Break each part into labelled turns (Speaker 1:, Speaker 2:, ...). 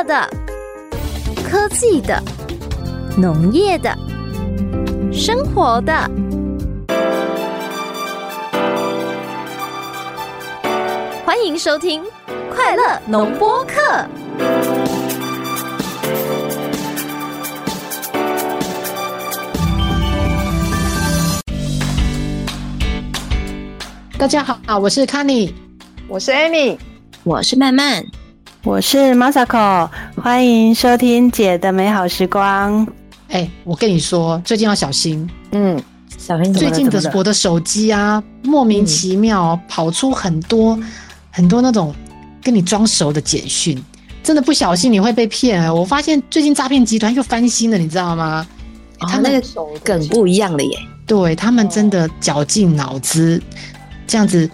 Speaker 1: 乐的、科技的、农业的、生活的。欢迎收听《快乐农播课》。
Speaker 2: 大家好，我是 k a n y
Speaker 3: 我是 Amy，
Speaker 4: 我是曼曼，
Speaker 5: 我是 Masako，欢迎收听姐的美好时光。
Speaker 2: 哎，我跟你说，最近要小心。
Speaker 4: 嗯，小心
Speaker 2: 最近的我的手机啊，莫名其妙跑出很多很多那种跟你装熟的简讯，真的不小心你会被骗。我发现最近诈骗集团又翻新了，你知道吗？
Speaker 4: 他那个梗不一样了耶。
Speaker 2: 对他们真的绞尽脑汁。这样子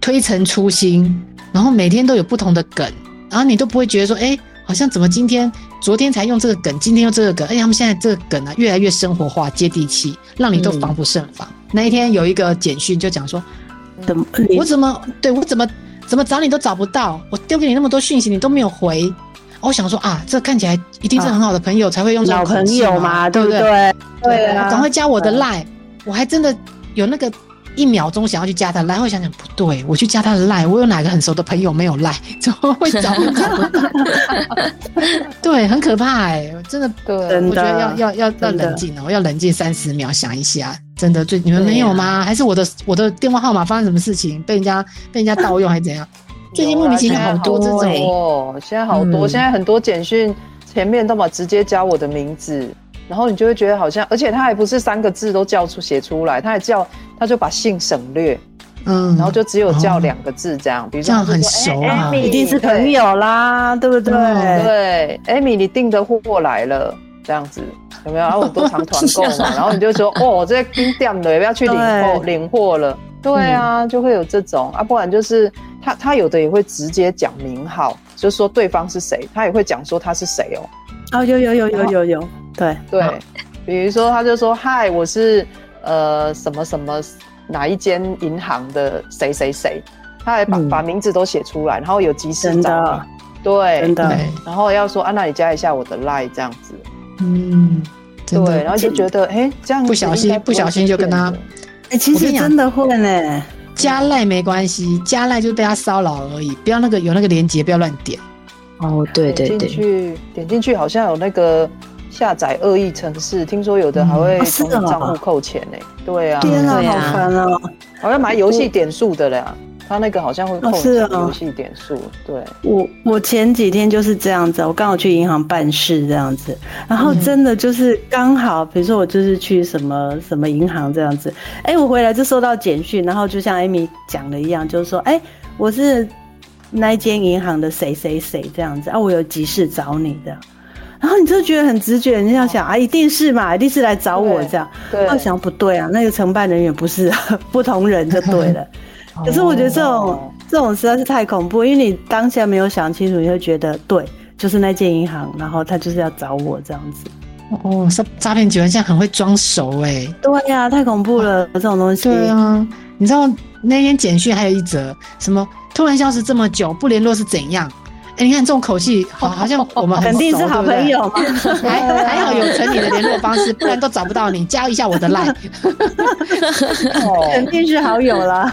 Speaker 2: 推陈出新，然后每天都有不同的梗，然后你都不会觉得说，哎，好像怎么今天、昨天才用这个梗，今天用这个梗，哎，他们现在这个梗啊，越来越生活化、接地气，让你都防不胜防。那一天有一个简讯就讲说，怎么我怎么对我怎么怎么找你都找不到，我丢给你那么多讯息，你都没有回。我想说啊，这看起来一定是很好的朋友才会用这
Speaker 5: 老朋友嘛，对不对？
Speaker 2: 对啊，赶快加我的 line，我还真的有那个。一秒钟想要去加他赖，会想想不对，我去加他的赖，我有哪个很熟的朋友没有赖？怎么会找不到？对，很可怕哎，真的，
Speaker 3: 对，
Speaker 2: 我觉得要要要要冷静哦，要冷静三十秒想一下，真的，最你们没有吗？还是我的我的电话号码发生什么事情，被人家被人家盗用还是怎样？最近莫名其妙好多这
Speaker 3: 种，现在好多，现在很多简讯前面都把直接加我的名字。然后你就会觉得好像，而且他还不是三个字都叫出写出来，他还叫他就把姓省略，嗯，然后就只有叫两个字这样，比如说
Speaker 2: 很熟
Speaker 5: 啊，一定是朋友啦，对不对？
Speaker 3: 对，Amy，你订的货来了，这样子有没有？然后我多常团购嘛，然后你就说哦，这冰掉了，要不要去领货？领货了，对啊，就会有这种啊，不然就是他他有的也会直接讲名号，就是说对方是谁，他也会讲说他是谁哦。
Speaker 5: 哦，有有有有有有。对
Speaker 3: 对，比如说他就说嗨，我是呃什么什么哪一间银行的谁谁谁，他还把把名字都写出来，然后有及时找，对，
Speaker 5: 真的，
Speaker 3: 然后要说啊，那你加一下我的 line 这样子，
Speaker 2: 嗯，
Speaker 3: 对，然后就觉得哎，这样
Speaker 2: 不小心不小心就跟他，
Speaker 5: 哎，其实真的会呢，
Speaker 2: 加赖没关系，加赖就是被他骚扰而已，不要那个有那个连接，不要乱点。
Speaker 4: 哦，对对对，
Speaker 3: 点进去点进去好像有那个。下载恶意城市，听说有的还会从账户扣钱呢。对啊，
Speaker 5: 天啊，好烦啊！
Speaker 3: 好像买游戏点数的啦，他那个好像会扣游戏点数。对，
Speaker 5: 我我前几天就是这样子，我刚好去银行办事这样子，然后真的就是刚好，比如说我就是去什么什么银行这样子，哎，我回来就收到简讯，然后就像艾米讲的一样，就是说，哎，我是那间银行的谁谁谁这样子啊，我有急事找你的。然后你就觉得很直觉，你要想啊，一定是嘛，一定是来找我这样。
Speaker 3: 对，
Speaker 5: 要想不对啊，那个承办人员不是 不同人就对了。可是我觉得这种这种实在是太恐怖，因为你当下没有想清楚，你会觉得对，就是那间银行，然后他就是要找我这样子。
Speaker 2: 哦，诈诈骗集团现在很会装熟哎。
Speaker 5: 对呀，太恐怖了，这种东西。
Speaker 2: 对啊，你知道那天简讯还有一则什么？突然消失这么久，不联络是怎样？哎，你看这种口气，好，好像我们
Speaker 5: 肯定是好朋友，
Speaker 2: 还还好有陈你的联络方式，不然都找不到你。加一下我的 line，
Speaker 5: 肯定是好友啦。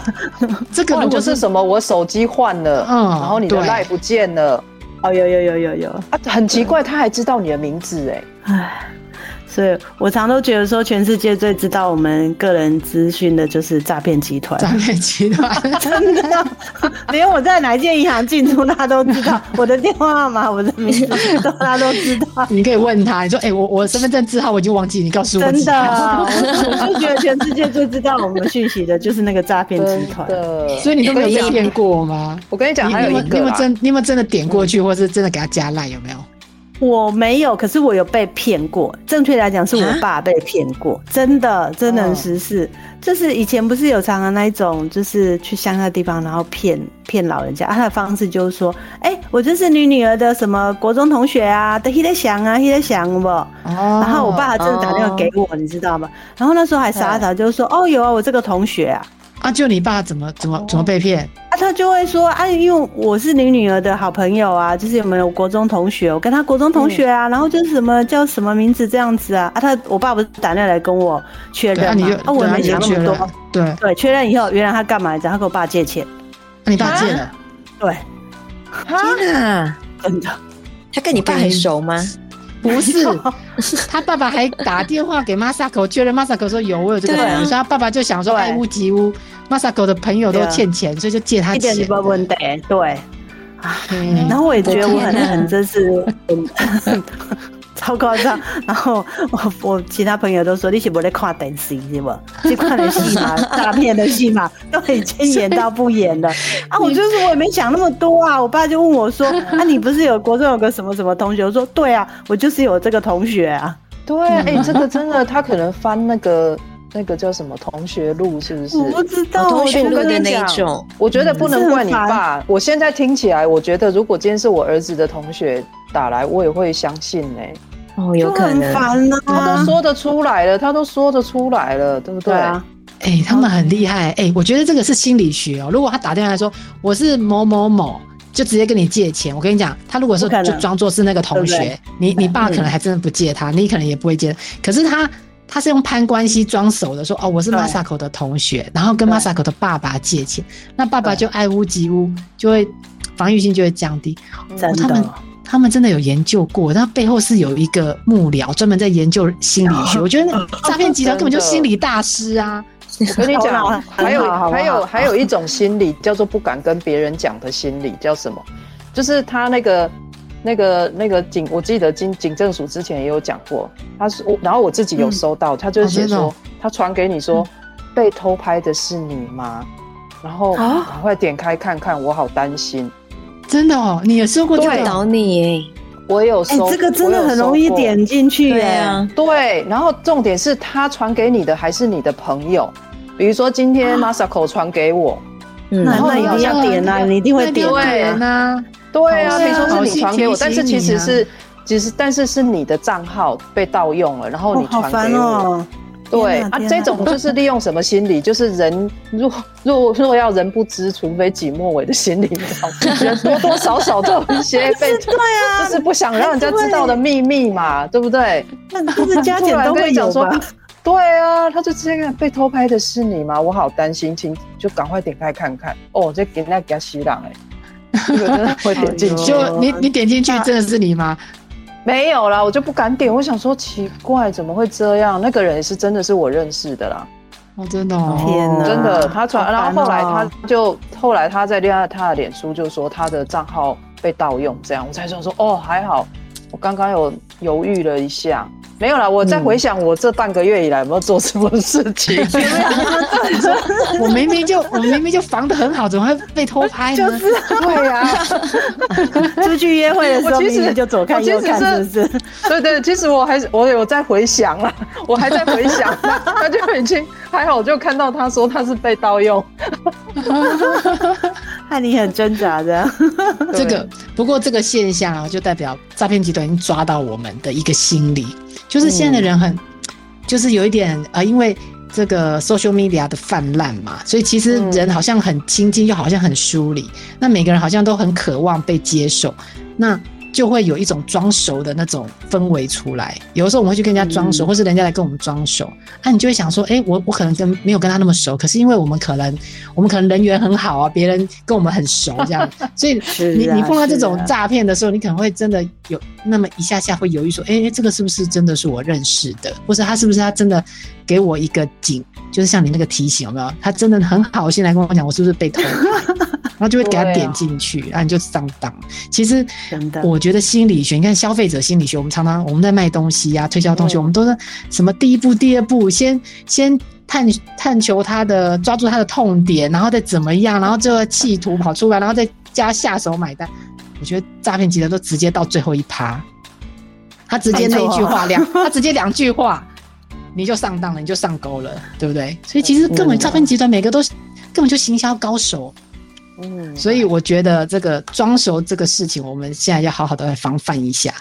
Speaker 3: 这个就是什么？我手机换了，嗯，然后你的 line 不见了。
Speaker 5: 哦，有有有有有
Speaker 3: 啊，很奇怪，他还知道你的名字，哎，
Speaker 5: 唉。所以我常都觉得说，全世界最知道我们个人资讯的就是诈骗集团。
Speaker 2: 诈骗集团
Speaker 5: 真的，连我在哪一间银行进出，他都知道我的电话号码、我的名字，都他都知道。
Speaker 2: 你可以问他，你说：“哎，我我身份证字号我已经忘记，你告诉我。”
Speaker 5: 真的，我就觉得全世界最知道我们讯息的就是那个诈骗集团。
Speaker 2: 所以你都没有被骗过吗？
Speaker 3: 我跟你讲，还有一个，
Speaker 2: 你有没有真，你有没有真的点过去，或是真的给他加赖？有没有？
Speaker 5: 我没有，可是我有被骗过。正确来讲，是我爸被骗过，真的，真的实事。就是以前不是有常常那一种，就是去乡下地方，然后骗骗老人家。他的方式就是说，哎，我就是你女儿的什么国中同学啊，的，在想啊，在想不？哦。然后我爸真的打电话给我，你知道吗？然后那时候还傻傻就是说，哦，有啊，我这个同学啊。
Speaker 2: 啊，就你爸怎么怎么怎么被骗？
Speaker 5: 啊，他就会说啊，因为我是你女儿的好朋友啊，就是有没有国中同学，我跟他国中同学啊，然后就是什么叫什么名字这样子啊，啊，他我爸不是打电话来跟我确认吗？啊，我没想那么多，
Speaker 2: 对
Speaker 5: 对，确认以后，原来他干嘛？然后跟我爸借钱，
Speaker 2: 那你爸借了？
Speaker 5: 对，
Speaker 4: 天哪，
Speaker 5: 真的，
Speaker 4: 他跟你爸很熟吗？
Speaker 2: 不是，他爸爸还打电话给 Masako 确认，Masako 说有，我有这个朋友，所以他爸爸就想说爱屋及乌，Masako 的朋友都欠钱，所以就借他钱。
Speaker 5: 一点不问题，对。然后我也觉得我很很真是。超夸张，然后我我其他朋友都说你是不在看电视是不？这看的戏嘛，诈骗的戏嘛，都已经演到不演了 啊！我就是我也没想那么多啊。我爸就问我说：“啊，你不是有国中有个什么什么同学？”我说：“对啊，我就是有这个同学啊。”
Speaker 3: 对，哎，这个真的，他可能翻那个那个叫什么同学录，是不是？
Speaker 5: 我不知道
Speaker 4: 同学录
Speaker 3: 的
Speaker 4: 那一种。
Speaker 3: 我觉得不能怪你爸。我现在听起来，我觉得如果今天是我儿子的同学打来，我也会相信呢。
Speaker 4: 哦，有可能，
Speaker 3: 他都说得出来了，他都说得出来了，对不对啊？
Speaker 2: 哎，他们很厉害，哎，我觉得这个是心理学哦。如果他打电话来说我是某某某，就直接跟你借钱，我跟你讲，他如果说就装作是那个同学，你你爸可能还真的不借他，你可能也不会借。可是他他是用攀关系装熟的，说哦，我是 Masako 的同学，然后跟 Masako 的爸爸借钱，那爸爸就爱屋及乌，就会防御性就会降低。
Speaker 5: 真的。
Speaker 2: 他们真的有研究过，那背后是有一个幕僚专门在研究心理学。我觉得诈骗集团根本就心理大师啊！
Speaker 3: 我跟你讲，还有还有还有一种心理叫做不敢跟别人讲的心理，叫什么？就是他那个那个那个警，我记得警警政署之前也有讲过，他是然后我自己有收到，他就是写说他传给你说被偷拍的是你吗？然后赶快点开看看，我好担心。
Speaker 2: 真的哦，你有收过？
Speaker 4: 对，导你，
Speaker 3: 我有收。
Speaker 5: 这个真的很容易点进去耶。
Speaker 3: 对，然后重点是他传给你的还是你的朋友？比如说今天 Masako 传给我，
Speaker 5: 然后你一定要点啊，你一定会点
Speaker 2: 啊。
Speaker 3: 对啊，比如说是你传给我，但是其实是，其实但是是你的账号被盗用了，然后你传给我。对啊，这种就是利用什么心理？就是人若若若要人不知，除非己莫为的心理，多多少少都有一些被
Speaker 5: 对啊，
Speaker 3: 就是不想让人家知道的秘密嘛，对不对？
Speaker 5: 那不是加减都会有说，
Speaker 3: 对啊，他就这样被偷拍的是你吗？我好担心，请就赶快点开看看。哦，这给那给他洗脑哎，会点进去。
Speaker 2: 就你你点进去真的是你吗？
Speaker 3: 没有啦，我就不敢点。我想说奇怪，怎么会这样？那个人是真的是我认识的啦。
Speaker 2: 哦，真的，
Speaker 5: 天哪，
Speaker 3: 真的，他传，然后后来他就后来他在恋爱他的脸书就说他的账号被盗用，这样我才想说哦，还好，我刚刚有犹豫了一下。没有啦，我在回想我这半个月以来有没有做什么 事情。
Speaker 2: 我明明就我明明就防的很好，怎么会被偷拍
Speaker 5: 呢？就是对啊，出去约会的时候，其实就左看右看，是不是？
Speaker 3: 对对，其实我还是我有在回想啊，我还在回想，他就已经还好，就看到他说他是被盗用。
Speaker 5: 看你很挣扎的，
Speaker 2: 这个不过这个现象啊，就代表诈骗集团抓到我们的一个心理，就是现在的人很，就是有一点呃，因为这个 social media 的泛滥嘛，所以其实人好像很亲近，又好像很疏离，那每个人好像都很渴望被接受，那。就会有一种装熟的那种氛围出来。有的时候我们会去跟人家装熟，或是人家来跟我们装熟，那你就会想说：，哎，我我可能跟没有跟他那么熟，可是因为我们可能我们可能人缘很好啊，别人跟我们很熟这样，所以你你碰到这种诈骗的时候，你可能会真的有那么一下下会犹豫说：，哎，这个是不是真的是我认识的，或者他是不是他真的给我一个警，就是像你那个提醒有没有？他真的很好心来跟我讲，我是不是被偷？然后就会给他点进去，然后你就上当。其实，我觉得心理学，你看消费者心理学，我们常常我们在卖东西呀、推销东西，我们都是什么第一步、第二步，先先探探求他的，抓住他的痛点，然后再怎么样，然后最后企图跑出来，然后再加下手买单。我觉得诈骗集团都直接到最后一趴，他直接那一句话两，他直接两句话，你就上当了，你就上钩了，对不对？所以其实根本诈骗集团每个都根本就行销高手。所以我觉得这个装熟这个事情，我们现在要好好的来防范一下。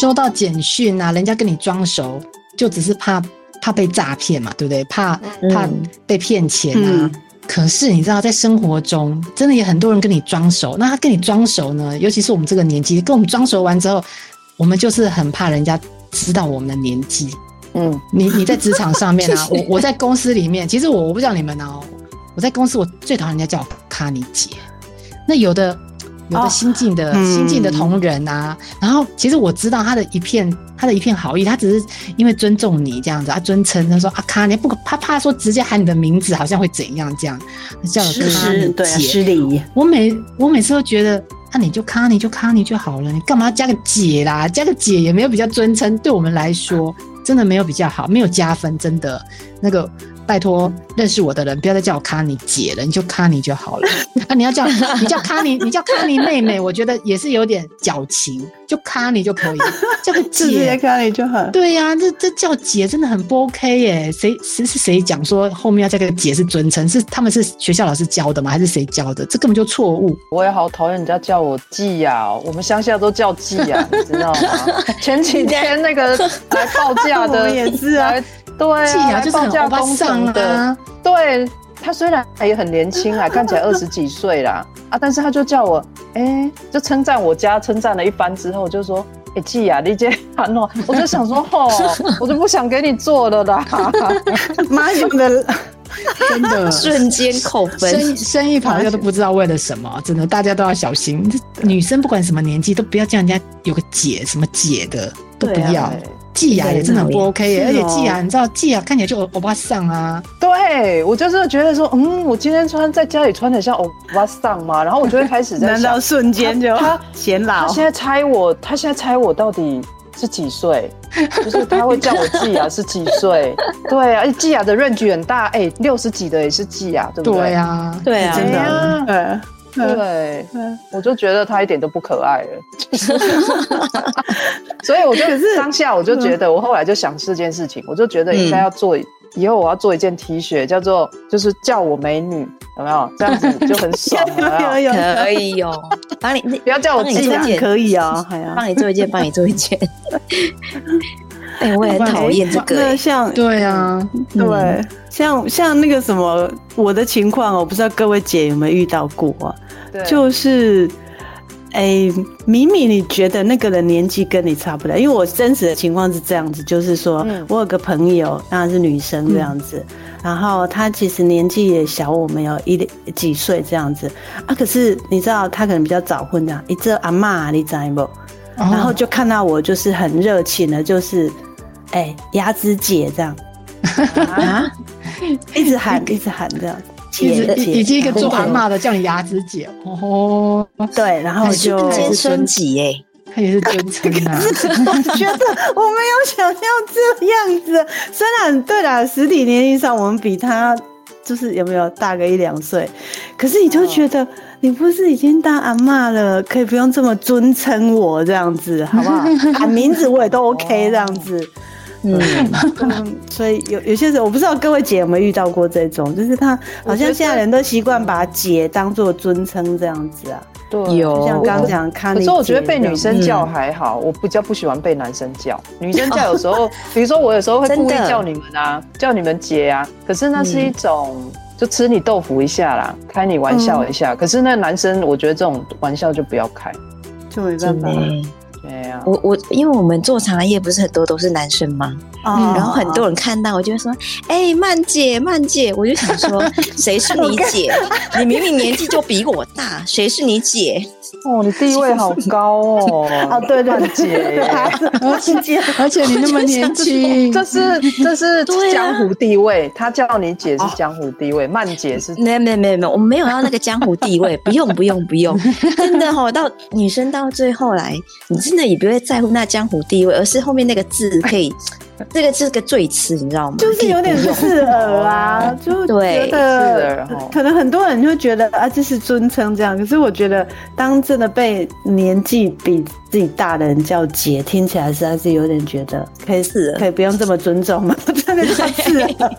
Speaker 2: 收到简讯啊，人家跟你装熟，就只是怕。怕被诈骗嘛，对不对？怕怕
Speaker 4: 嗯
Speaker 2: 被骗钱啊。
Speaker 5: 嗯
Speaker 2: 可是你知道，在生活中，真的也很多人跟你装熟。那他跟你装熟呢，尤其是我们这个年纪，跟我们装熟完之后，我们就是很怕人家知道我们的年纪。
Speaker 3: 嗯，
Speaker 2: 你你在职场上面啊，我我在公司里面，其实我我不知道你们哦，我在公司我最讨厌人家叫我卡尼姐。那有的有的
Speaker 5: 哦
Speaker 2: 新进的、
Speaker 5: 嗯
Speaker 2: 新进的同仁啊，然后其实我知道他的一片他的一片好意，他只是因为尊重你这样子，他尊称他说阿卡你，不可他怕说直接喊你的名字好像会怎样这样，叫我卡尼
Speaker 5: 是对啊，
Speaker 2: 姐。
Speaker 5: 失礼。
Speaker 2: 我每我每次都觉得，那、你就卡你就卡你就好了，你干嘛加个姐啦？加个姐也没有比较尊称，对我们来说真的没有比较好，没有加分，真的。那个拜托认识我的人，不要再叫我卡尼姐了，你就卡尼就好了。啊，你要叫你叫卡尼，你叫卡尼妹妹，我觉得也是有点矫情，就卡尼就可以，叫个姐。
Speaker 5: 卡尼就好。
Speaker 2: 对呀、这这叫姐真的很不 OK 耶！谁是是谁讲说后面要加个姐是尊称？是他们是学校老师教的吗？还是谁教的？这根本就错误。
Speaker 3: 我也好讨厌人家叫我季呀、我们乡下都叫季呀、你知道吗？前几天那个来 报价
Speaker 5: 我
Speaker 3: 的
Speaker 5: 们也是啊
Speaker 3: 来对啊，
Speaker 2: 就是很欧巴
Speaker 3: 报价工
Speaker 2: 桑
Speaker 3: 程的，
Speaker 2: 啊，
Speaker 3: 对他虽然也很年轻啊，看起来二十几岁啦啊，但是他就叫我，哎、就称赞我家，称赞了一番之后，就说，哎、季啊，你这喊哦，我就想说，哦，我就不想给你做了啦。
Speaker 5: 马勇的
Speaker 2: 真的
Speaker 4: 瞬间扣分。
Speaker 2: 生生意朋友都不知道为了什么，真的大家都要小心。这女生不管什么年纪都不要叫人家有个姐什么姐的都不要。季雅也真的很不 OK 耶，而且季雅你知道季雅看起来就欧巴桑啊，
Speaker 3: 对我就是觉得说，嗯，我今天穿在家里穿的像欧巴桑嘛，然后我就会开始在 想
Speaker 5: 难道，瞬间就
Speaker 3: 他
Speaker 5: 显老？
Speaker 3: 他现在猜我，他现在猜我到底是几岁？就是他会叫我季雅 是几岁？对啊，而且季雅的 range 很大，哎、六十几的也是季雅，对不对？
Speaker 2: 对啊，
Speaker 4: 对啊，
Speaker 5: 真的
Speaker 3: 对。我就觉得他一点都不可爱了，所以我就
Speaker 5: 可是
Speaker 3: 当下我就觉得，我后来就想这件事情，我就觉得应该要做，以后我要做一件 T 恤，叫做就是叫我美女，有没有？这样子就很爽，有没有？
Speaker 5: 有有
Speaker 4: 可以哦，帮你那
Speaker 3: 不要叫我
Speaker 4: 帮你
Speaker 3: 季雅
Speaker 5: 这样
Speaker 4: 做一件，
Speaker 5: 可以啊，哎呀，
Speaker 4: 帮你做一件，帮你做一件。哎，我也很讨厌这个欸。
Speaker 5: 那像
Speaker 2: 对啊，
Speaker 5: 对，像像那个什么，我的情况哦，我不知道各位姐有没有遇到过啊？
Speaker 3: 对
Speaker 5: 就是，哎、明明你觉得那个人年纪跟你差不多，因为我真实的情况是这样子，就是说、
Speaker 3: 嗯
Speaker 5: 我有个朋友，当然是女生这样子，然后她其实年纪也小我们有一几岁这样子啊，可是你知道她可能比较早婚这样，一这阿嬷你知道不？然后
Speaker 2: 哦
Speaker 5: 就看到我就是很热情的，就是哎牙子姐这样，
Speaker 4: 啊，
Speaker 5: 一直喊一直喊这样。
Speaker 2: 一直
Speaker 5: 姐姐
Speaker 2: 以以及一个做阿
Speaker 5: 然后
Speaker 2: 嬷的叫你牙子姐哦，
Speaker 5: 对，然后就
Speaker 4: 升级哎，
Speaker 2: 他也是尊称啊，
Speaker 5: 我觉得我没有想象这样子。虽然对啦，实体年龄上我们比他就是有没有大个一两岁，可是你就觉得你不是已经当阿妈了，可以不用这么尊称我这样子，好不好？喊名字我也都 OK 这样子。
Speaker 4: 嗯，
Speaker 5: 嗯，所以有有些时候我不知道各位姐有没有遇到过这种，就是他好像现在人都习惯把姐当做尊称这样子啊，
Speaker 3: 对，
Speaker 4: 有
Speaker 5: 就像刚刚讲看，
Speaker 3: 可是我觉得被女生叫
Speaker 4: 嗯
Speaker 3: 还好，我比较不喜欢被男生叫。女生叫有时候，比如说我有时候会故意叫你们啊，叫你们姐啊，可是那是一种。就吃你豆腐一下啦，开你玩笑一下。可是那男生，我觉得这种玩笑就不要开。
Speaker 5: 就没办法
Speaker 4: 真的。欸。
Speaker 3: 对呀、
Speaker 4: 我我因为我们做茶叶不是很多都是男生吗？
Speaker 5: 哦
Speaker 4: 然后很多人看到我就会说：“哎、曼姐，曼姐！”我就想说，谁是你姐？你明明年纪就比我大，谁是你姐？
Speaker 3: 哦，你地位好高哦。
Speaker 5: 哦，对对
Speaker 3: 曼
Speaker 5: 对，
Speaker 3: 姐
Speaker 2: 而且你那么年轻，
Speaker 3: 这是这是江湖地位。他叫你姐是江湖地位，曼姐是
Speaker 4: 没有没有没有没有，我们没有要那个江湖地位，不用不用不用，真的哦，到女生到最后来，你真的也不会在乎那江湖地位，而是后面那个字可以，这个是个赘词，你知道吗？
Speaker 5: 就是有点刺耳啊，就
Speaker 4: 对
Speaker 5: 觉
Speaker 3: 刺耳
Speaker 5: 得
Speaker 3: 哦
Speaker 5: 可能很多人就觉得啊，这是尊称这样。可是我觉得，当真的被年纪比自己大的人叫姐，听起来实在是有点觉得可以
Speaker 4: 刺耳
Speaker 5: 可以不用这么尊重吗？真的是刺耳。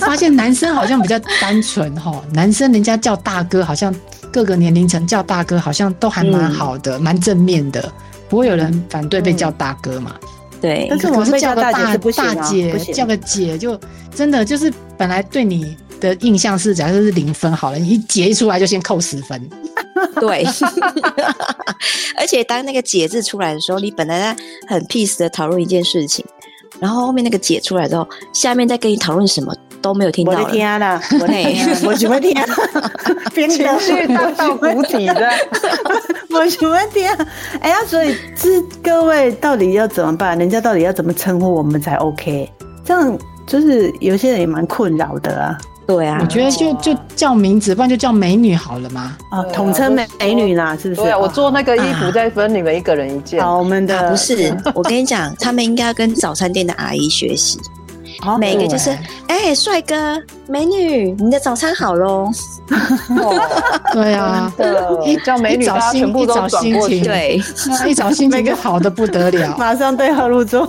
Speaker 2: 发现男生好像比较单纯哈，男生人家叫大哥，好像各个年龄层叫大哥，好像都还蛮好的，蛮、正面的。不会有人反对被叫大哥嘛。
Speaker 4: 对
Speaker 5: 但，是我
Speaker 2: 可是
Speaker 5: 叫
Speaker 2: 个大大姐
Speaker 5: 不
Speaker 2: 叫个姐，就真的就是本来对你的印象是，假设是零分好了，你一姐一出来就先扣十分。
Speaker 4: 对，而且当那个“姐”字出来的时候，你本来在很 peace 的讨论一件事情，然后后面那个“姐”出来之后，下面再跟你讨论什么都没有听
Speaker 5: 我的
Speaker 4: 到
Speaker 5: 我的天啊，我什么天啊？编
Speaker 3: 情
Speaker 5: 的
Speaker 3: 绪荡到谷底的。
Speaker 5: 我什么天啊？哎呀，所以这各位到底要怎么办？人家到底要怎么称呼我们才 OK？这样就是有些人也蛮困扰的啊。
Speaker 4: 对啊
Speaker 2: 我，觉得就就叫名字，不然就叫美女好了嘛。
Speaker 5: 啊，统称美美女啦，是不是？
Speaker 3: 对啊，我
Speaker 5: 哦
Speaker 3: 做那个衣服再分你们一个人一件。
Speaker 5: 好，我们的
Speaker 4: 啊不是，我跟你讲，他们应该要跟早餐店的阿姨学习，
Speaker 5: 好
Speaker 4: 每个就是哎，帅哥、美女，你的早餐好喽。
Speaker 2: 对啊，
Speaker 3: 的叫美女，大家
Speaker 2: 一早心
Speaker 3: 全部都
Speaker 2: 一早
Speaker 3: 转过去。
Speaker 2: 心情
Speaker 4: 对，
Speaker 2: 一早心情就好的不得了。
Speaker 5: 马上对号入座。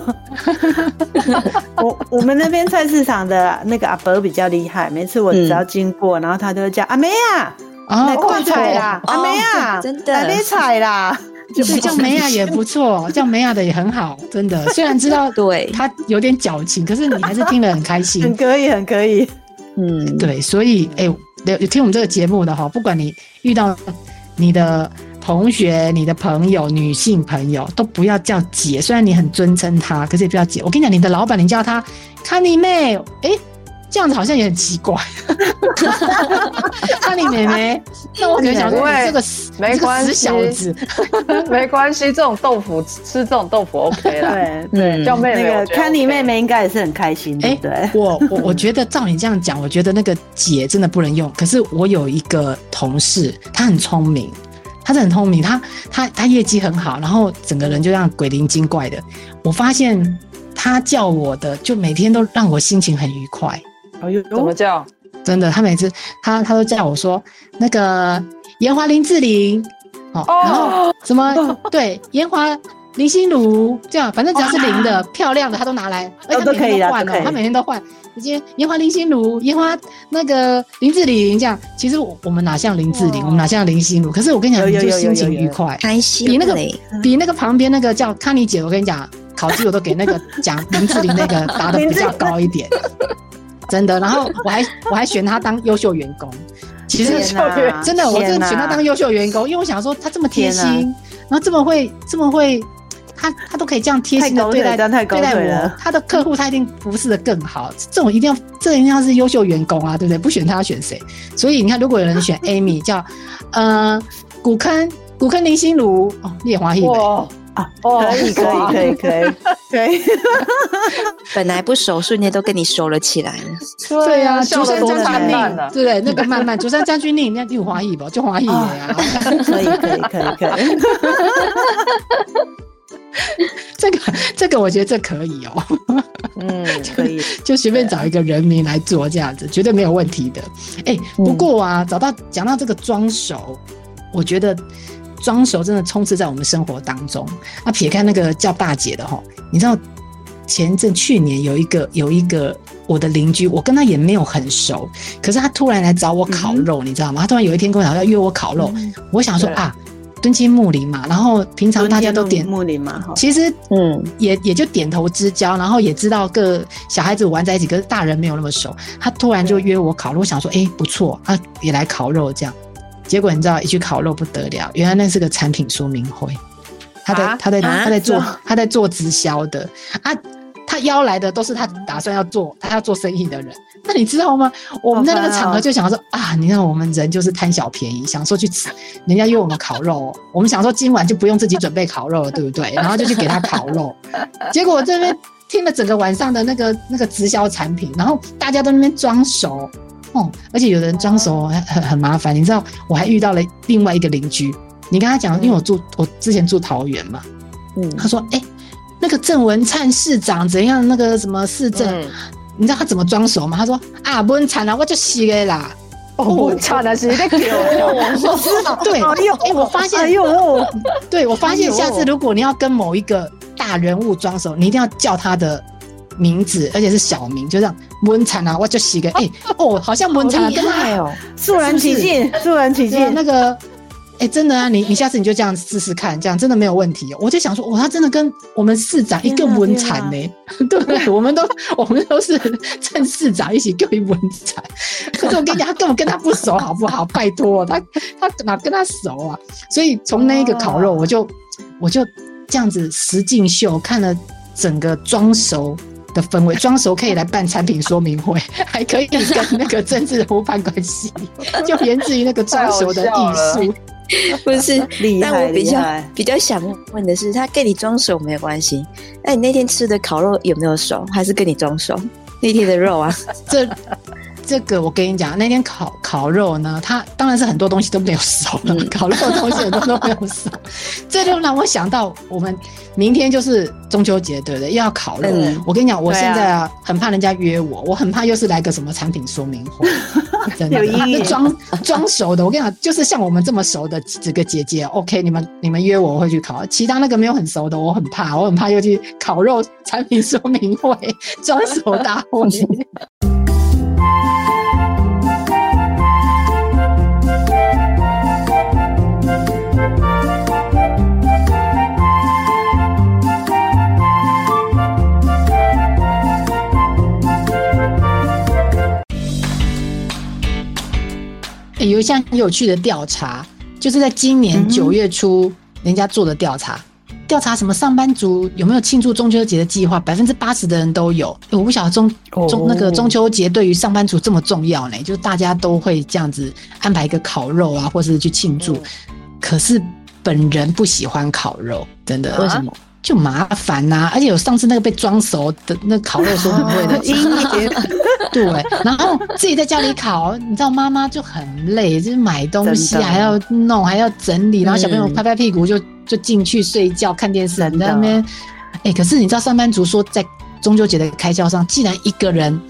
Speaker 5: 我我们那边菜市场的那个阿伯比较厉害，每次我只要经过，然后他都会叫阿梅啊，
Speaker 2: 啊
Speaker 5: 来挂菜啦，
Speaker 4: 哦
Speaker 5: 阿梅啊，
Speaker 4: 真的
Speaker 5: 来买菜啦。
Speaker 2: 就是叫梅亚也不错，叫梅亚的也很好，真的。虽然知道
Speaker 4: 对，
Speaker 2: 他有点矫情，可是你还是听得很开心很。
Speaker 5: 可以，很可以。
Speaker 4: 嗯，
Speaker 2: 对，所以哎、有有听我们这个节目的哈，不管你遇到你的同学、你的朋友、女性朋友，都不要叫姐。虽然你很尊称她，可是也不要姐。我跟你讲，你的老板你叫她看你妹，哎、这样子好像也很奇怪。看你妹妹，那我可能想说，你这个死
Speaker 3: 没关系
Speaker 2: 小子。
Speaker 3: 没关系，这种豆腐吃这种豆腐 OK 啦。
Speaker 5: 对
Speaker 4: 嗯
Speaker 3: 叫妹妹，
Speaker 5: 那个
Speaker 3: 我觉得
Speaker 5: 看你妹妹应该也是很开心，的
Speaker 2: 哎
Speaker 5: 不对？
Speaker 2: 我我我觉得照你这样讲，我觉得那个姐真的不能用。可是我有一个同事，她很聪明，他是很聪明，他他他业绩很好，然后整个人就这样鬼灵精怪的。我发现他叫我的，就每天都让我心情很愉快。
Speaker 5: 哎呦，
Speaker 3: 怎么叫？
Speaker 2: 真的，他每次他他都叫我说那个延华林志玲，哦，
Speaker 3: 哦。
Speaker 2: 然后什么对延华林心如这样，反正只要是零的、漂亮的，他都拿来，而且他每
Speaker 5: 都可以
Speaker 2: 天都换
Speaker 5: 啦都可以，
Speaker 2: 哦他每天都换。直接延华林心如，延华那个林志玲这样，其实我我们哪像林志玲，我们哪像林心如？可是我跟你讲，你就心情愉快，
Speaker 4: 开心
Speaker 2: 比那个，比那个旁边那个叫康妮姐，我跟你讲，考绩我都给那个讲林志玲那个答的比较高一点，真的。然后我还我还选他当优秀员工，其实 真的，我真的选他当优秀员工，因为我想说他这么贴心，然后这么会这么会，他他都可以这样贴心的对待对待我
Speaker 5: 腿了，
Speaker 2: 她的客户他一定服侍的更好。这种一定要这一定要是优秀员工啊，对不对？不选他要选谁？所以你看，如果有人选 Amy 叫呃古坑古坑林心如哦，烈华一美。
Speaker 3: 哦
Speaker 5: 可以可以可以可以可以，
Speaker 4: 本来不熟，瞬间都跟你熟了起来了。
Speaker 2: 对呀、
Speaker 3: 笑
Speaker 2: 竹山将军令！对不对？那个慢慢，竹山将军令，人家有华裔吧，就华裔的呀。
Speaker 5: 可以可以可以可以，
Speaker 2: 这个 这个，我觉得这可以哦，
Speaker 3: 嗯，
Speaker 5: 可以。
Speaker 2: 就随便找一个人名来做这样子，绝对没有问题的。哎，不过啊，找到讲到这个装熟，我觉得装熟真的充斥在我们生活当中。那撇开那个叫大姐的哈，你知道前一阵去年有一个有一个我的邻居，我跟他也没有很熟，可是他突然来找我烤肉，你知道吗？他突然有一天跟我讲要约我烤肉，我想说啊，敦亲睦邻嘛，然后平常大家都点。
Speaker 5: 木林嘛，哈，
Speaker 2: 其实
Speaker 4: 嗯，
Speaker 2: 也也就点头之交，然后也知道各小孩子玩在一起，可是大人没有那么熟。他突然就约我烤肉，我想说，哎、不错，啊，也来烤肉这样。结果你知道，一去烤肉不得了，原来那是个产品说明会，他在、
Speaker 3: 啊？
Speaker 2: 他在、
Speaker 4: 啊？
Speaker 2: 他在做他在做直销的。啊。他邀来的都是他打算要做他要做生意的人，那你知道吗？我们在那个场合就想说啊，你看我们人就是贪小便宜，想说去吃，人家约我们烤肉，我们想说今晚就不用自己准备烤肉了，对不对？然后就去给他烤肉，结果我这边听了整个晚上的那个那个直销产品，然后大家都在那边装熟哦，而且有的人装熟很很很麻烦，你知道，我还遇到了另外一个邻居，你跟他讲，因为我住我之前住桃园嘛，
Speaker 4: 嗯
Speaker 2: 他说，哎、那个郑文灿市长怎样？那个什么市政，
Speaker 3: 嗯
Speaker 2: 你知道他怎么装熟吗？他说啊，不惨了，我就死了啦。
Speaker 3: 哦，差的是在给 我，
Speaker 2: 对，
Speaker 5: 哎
Speaker 2: 我发现，
Speaker 5: 哎呦，
Speaker 2: 对我发现，下次如果你要跟某一个大人物装熟，你一定要叫他的名字，而且是小名，就这样温惨啊，我就洗个 哎、哦，好像温惨啊，跟他
Speaker 4: 哦，
Speaker 5: 肃然起敬，肃然起敬，
Speaker 2: 那个哎、真的啊，你你下次你就这样试试看，这样真的没有问题哦。我就想说，哇，他真的跟我们市长一个文产呢，对不对？我们都我们都是趁市长一起给文产，可是我跟你讲，他根本跟他不熟，好不好？拜托，他他哪跟他熟啊？所以从那一个烤肉，我就我就这样子实境秀看了整个装熟。的氛围，装熟可以来办产品说明会，还可以跟那个政治人物攀关系，就源自于那个装熟的艺术。
Speaker 4: 不是，
Speaker 5: 厉害
Speaker 4: 但我比较
Speaker 5: 厉害
Speaker 4: 比较想问的是，他跟你装熟没有关系，那你那天吃的烤肉有没有熟，还是跟你装熟？那天的肉啊，
Speaker 2: 这这个我跟你讲，那天烤烤肉呢，它当然是很多东西都没有熟了，
Speaker 4: 嗯
Speaker 2: 烤肉的东西很多都没有熟，这就让我想到我们明天就是中秋节，对不对？又要烤肉。
Speaker 4: 嗯
Speaker 2: 我跟你讲，我现在啊很怕人家约我，我很怕又是来个什么产品说明会，真的
Speaker 5: 有
Speaker 2: 装装熟的。我跟你讲，就是像我们这么熟的几个姐姐，OK，你们你们约我，我会去烤。其他那个没有很熟的，我很怕，我很怕又去烤肉产品说明会、装熟大会。有一项很有趣的调查，就是在今年九月初人家做的调查，调查什么上班族有没有庆祝中秋节的计划，百分之八十的人都有。欸我不晓得中中
Speaker 5: 哦
Speaker 2: 那个中秋节对于上班族这么重要呢，就是大家都会这样子安排一个烤肉啊，或是去庆祝。可是本人不喜欢烤肉，真的
Speaker 4: 为什么？
Speaker 2: 就麻烦呐、而且有上次那个被装熟的那烤肉说很贵的 对，然后自己在家里烤，你知道妈妈就很累，就是买东西还要弄，还要整理，然后小朋友
Speaker 4: 嗯。
Speaker 2: 拍拍屁股就就进去睡觉看电视，那边，哎、可是你知道上班族说在中秋节的开销上，既然一个人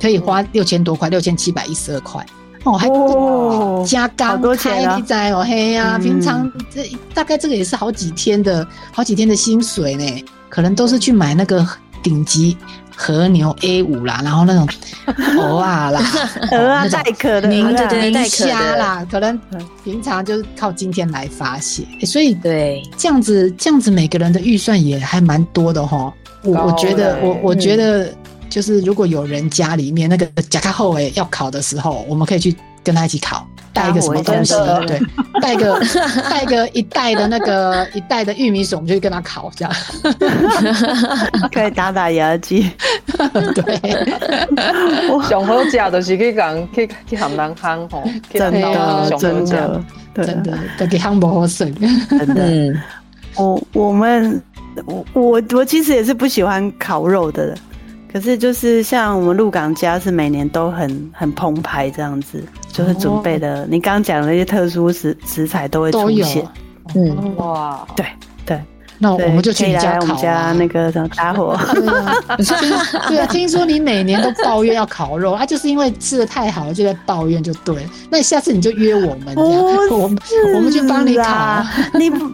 Speaker 2: 可以花六千多块，六千七百一十二块。哦，还
Speaker 5: 哦好
Speaker 2: 加刚
Speaker 5: 多钱啊。
Speaker 2: 开你在哦嘿呀、
Speaker 5: 嗯。
Speaker 2: 平常这大概这个也是好几天的好几天的薪水呢，可能都是去买那个顶级和牛 A 五啦，然后那种 鹅啊啦，
Speaker 5: 鹅啊带壳的。
Speaker 2: 宁
Speaker 5: 鹅啊
Speaker 4: 对对
Speaker 2: 宁
Speaker 4: 带壳的。
Speaker 2: 虾啦，可能
Speaker 5: 嗯。
Speaker 2: 平常就是靠今天来发泄，欸所以
Speaker 4: 对，
Speaker 2: 这样子这样子每个人的预算也还蛮多的哈。我觉得我我觉
Speaker 4: 嗯
Speaker 2: 得就是如果有人家里面那个甲卡后诶要烤的时候，我们可以去跟他一起烤，带一个什么东西对，带个 带个一袋的那个一袋的玉米笋，我们就去跟他烤这样，
Speaker 5: 可以打打牙祭。
Speaker 2: 对，
Speaker 3: 上好食就是去讲去去含人夯吼，去
Speaker 5: 真的，真的，对
Speaker 2: 真的都给汤姆笋，
Speaker 5: 真的。
Speaker 4: 嗯，
Speaker 5: 我我们我我我其实也是不喜欢烤肉的人，可是就是像我们鹿港家是每年都很很澎湃这样子，就是准备的。你刚刚讲的那些特殊食食材都会。出现。
Speaker 4: 嗯，
Speaker 3: 哇，
Speaker 5: 对对，
Speaker 2: 那我们就去
Speaker 5: 以来我们
Speaker 2: 家
Speaker 5: 那个什么打火。
Speaker 2: 对啊，听对啊，听说你每年都抱怨要烤肉啊，就是因为吃的太好了，就在抱怨就对了。那下次你就约我们，我们我们去帮你烤
Speaker 5: 你不。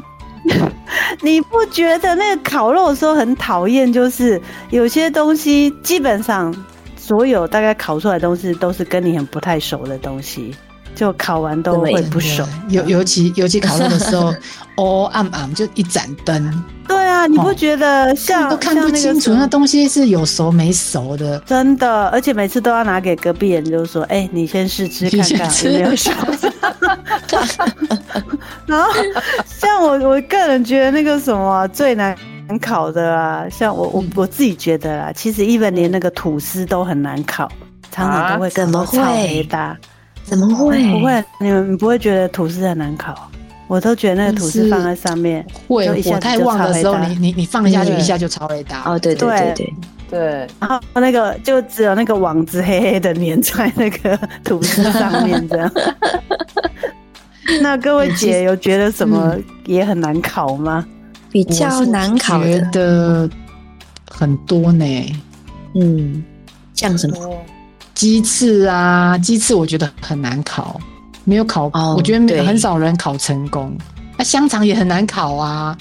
Speaker 5: 你不觉得那个烤肉的时候很讨厌？就是有些东西，基本上所有大概烤出来的东西都是跟你很不太熟的东西，就烤完都会不熟。
Speaker 2: 尤尤其尤其烤肉的时候 哦暗暗就一盏灯，
Speaker 5: 对啊，你不觉得像
Speaker 2: 都看不清楚
Speaker 5: 那
Speaker 2: 那东西是有熟没熟的。
Speaker 5: 真的，而且每次都要拿给隔壁人，就是说，哎、你先试吃看看有没有熟。然后，像我我个人觉得那个什么啊、最难烤的啊，像我我
Speaker 2: 嗯
Speaker 5: 我自己觉得啦，其实 even 连那个吐司都很难烤，常常都会
Speaker 4: 怎么
Speaker 5: 烤到超
Speaker 4: 会
Speaker 5: 黑大。
Speaker 4: 怎么会？
Speaker 5: 不会，你们你不会觉得吐司很难烤？我都觉得那个吐司放在上面，
Speaker 2: 会
Speaker 5: 就一下子
Speaker 2: 火太旺的时候，你你你放下去
Speaker 5: 嗯
Speaker 2: 一下就超雷达。
Speaker 4: 哦，对对对
Speaker 5: 对
Speaker 4: 对，
Speaker 5: 然后那个就只有那个网子黑黑的粘在那个吐司上面，这样。那各位姐有觉得什么也很难烤吗？
Speaker 4: 比较
Speaker 2: 是
Speaker 4: 难烤
Speaker 2: 觉
Speaker 4: 的，
Speaker 2: 得很多呢。
Speaker 4: 嗯，像什么？
Speaker 2: 鸡翅啊，鸡翅我觉得很难烤，没有烤，
Speaker 4: 哦
Speaker 2: 我觉得很少人烤成功。那、香肠也很难烤啊，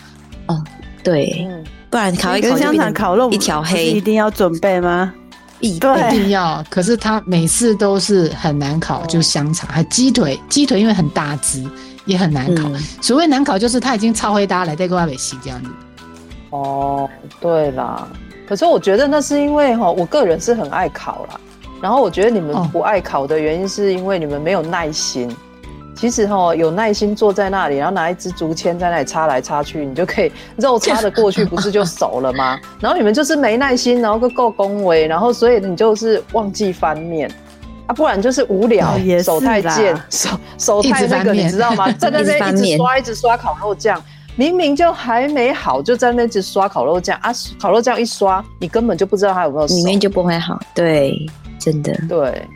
Speaker 2: 哦
Speaker 4: 对，
Speaker 3: 嗯，
Speaker 4: 不然烤一烤香
Speaker 5: 肠烤肉
Speaker 4: 一条黑
Speaker 5: 一定要准备吗？
Speaker 2: 一定要。可是他每次都是很难烤，
Speaker 3: 哦
Speaker 2: 就是香肠，还鸡腿，鸡腿因为很大只，也很难烤。
Speaker 4: 嗯
Speaker 2: 所谓难烤，就是他已经超会搭来在外面洗这样子。
Speaker 3: 哦，对啦，可是我觉得那是因为哈，我个人是很爱烤啦。然后我觉得你们
Speaker 2: 哦
Speaker 3: 不爱烤的原因是因为你们没有耐心。其实哈，有耐心坐在那里，然后拿一支竹签在那里插来插去，你就可以肉插得过去，不是就熟了吗？然后你们就是没耐心，然后ก็够恭维，然后所以你就是忘记翻面啊，不然就是无聊
Speaker 5: 哦，
Speaker 3: 手太贱，手手太那个，你知道吗？在那
Speaker 4: 一直
Speaker 3: 边一直刷，一直刷烤肉酱。明明就还没好，就在那边一直刷烤肉酱啊！烤肉酱一刷，你根本就不知道它有没有熟。
Speaker 4: 里面就不会好。对，真的。
Speaker 3: 对，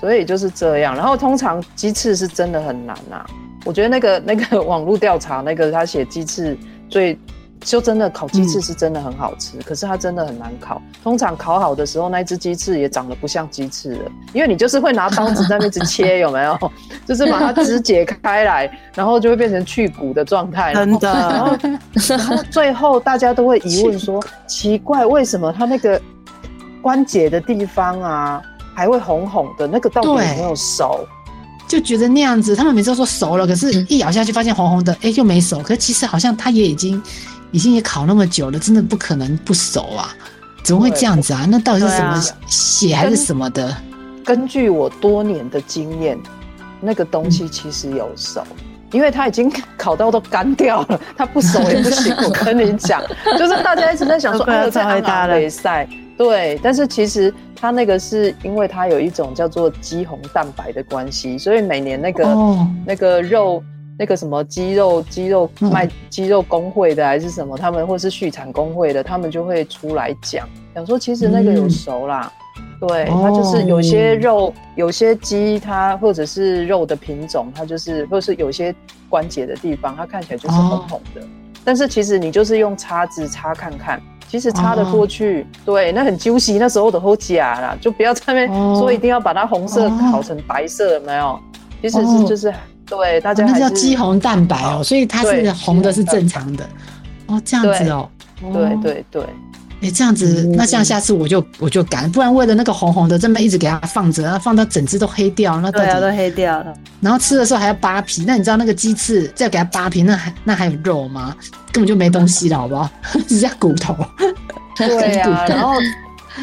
Speaker 3: 所以就是这样。然后通常鸡翅是真的很难啊。我觉得那个 那个网络调查那个他写鸡翅最就真的烤鸡翅是真的很好吃，可是它真的很难烤。通常烤好的时候，那一只鸡翅也长得不像鸡翅了，因为你就是会拿刀子在那边一直切，有没有？就是把它肢解开来，然后就会变成去骨的状态。
Speaker 5: 真的，
Speaker 3: 然后最后大家都会疑问说：奇怪，为什么它那个关节的地方啊还会红红的？那个到底有没有熟？
Speaker 2: 就觉得那样子，他们每次都说熟了，可是一咬下去发现红红的，哎、又没熟。可是其实好像它也已经已经也烤那么久了，真的不可能不熟啊！怎么会这样子啊？那到底是什么血还是什么的？
Speaker 3: 根据我多年的经验，那个东西其实有熟。因为它已经烤到都干掉了，它不熟也不行。我跟你讲，就是大家一直在想说，
Speaker 5: 对啊
Speaker 3: 哎呦，在
Speaker 5: 超会搭的
Speaker 3: 昂北赛，对，但是其实它那个是因为它有一种叫做肌红蛋白的关系，所以每年那个、
Speaker 2: 哦，
Speaker 3: 那个肉。那个什么鸡肉鸡肉
Speaker 2: 嗯。
Speaker 3: 卖鸡肉工会的还是什么，他们或是畜产工会的，他们就会出来讲，讲说其实那个有
Speaker 2: 嗯。
Speaker 3: 熟啦，对，
Speaker 2: 哦
Speaker 3: 它就是有些肉，有些鸡它或者是肉的品种，它就是或是有些关节的地方，它看起来就是红红的，但是其实你就是用叉子叉看看，其实擦得过去，对，那很揪心，那时候的好假啦，就不要在那说一定要把它红色
Speaker 2: 哦
Speaker 3: 烤成白色，有没有？其实是
Speaker 2: 哦
Speaker 3: 就是对大家
Speaker 2: 那
Speaker 3: 还是
Speaker 2: 叫肌红蛋白哦，所以它是红的是正常的。哦，这样子哦。
Speaker 3: 对
Speaker 2: 哦
Speaker 3: 对对，
Speaker 2: 哎、这样子，那这样下次我就我就敢，不然为了那个红红的，这么一直给它放着，然后放到整只都黑掉，那到
Speaker 5: 对啊，都，黑掉了。
Speaker 2: 然后吃的时候还要扒皮，那你知道那个鸡翅再给它扒皮，那还那还有肉吗？根本就没东西了，好不好？只剩下骨头。
Speaker 3: 对啊，然后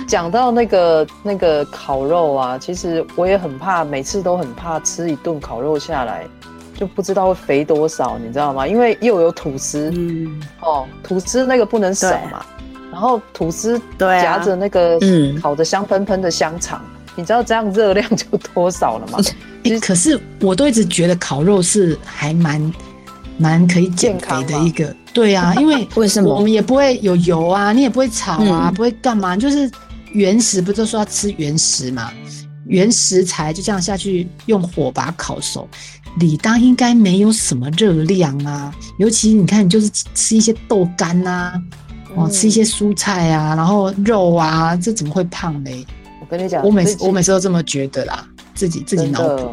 Speaker 3: 讲到那个那个烤肉啊，其实我也很怕，每次都很怕吃一顿烤肉下来，就不知道会肥多少，你知道吗？因为又有吐司、
Speaker 5: 嗯，
Speaker 3: 哦，吐司那个不能少嘛，然后吐司夹着那个
Speaker 4: 嗯
Speaker 3: 烤的香喷喷的香肠，你知道这样热量就多少了吗？
Speaker 2: 哎、可是我都一直觉得烤肉是还蛮蛮可以减肥的一个，对啊，因为
Speaker 4: 为什么
Speaker 2: 我们也不会有油啊，你也不会炒啊，
Speaker 4: 嗯
Speaker 2: 不会干嘛，就是原食，不就说要吃原食嘛？原食材就这样下去用火把它烤熟，理当应该没有什么热量啊。尤其你看，你就是吃吃一些豆干呐、哦，
Speaker 3: 嗯
Speaker 2: 吃一些蔬菜啊，然后肉啊，这怎么会胖嘞？
Speaker 3: 我跟你讲，
Speaker 2: 我每次我每次都这么觉得啦，自己自己脑补。，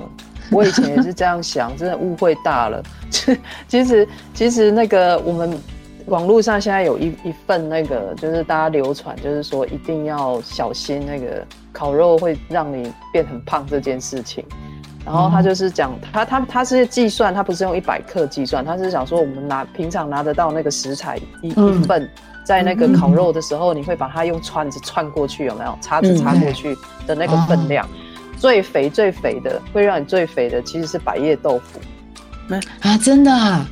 Speaker 3: 我以前也是这样想，真的误会大了。其实其实那个我们网络上现在有一一份那个，就是大家流传，就是说一定要小心那个烤肉会让你变很胖这件事情。然后他就是讲，他他他是计算，他不是用一百克计算，他是想说我们拿平常拿得到那个食材一、
Speaker 2: 嗯
Speaker 3: 一份，在那个烤肉的时候，你会把它用串子串过去，有没有？叉子插过去的那个分量。最肥最肥的，会让你最肥的其实是百叶豆腐，
Speaker 2: 啊，真的啊，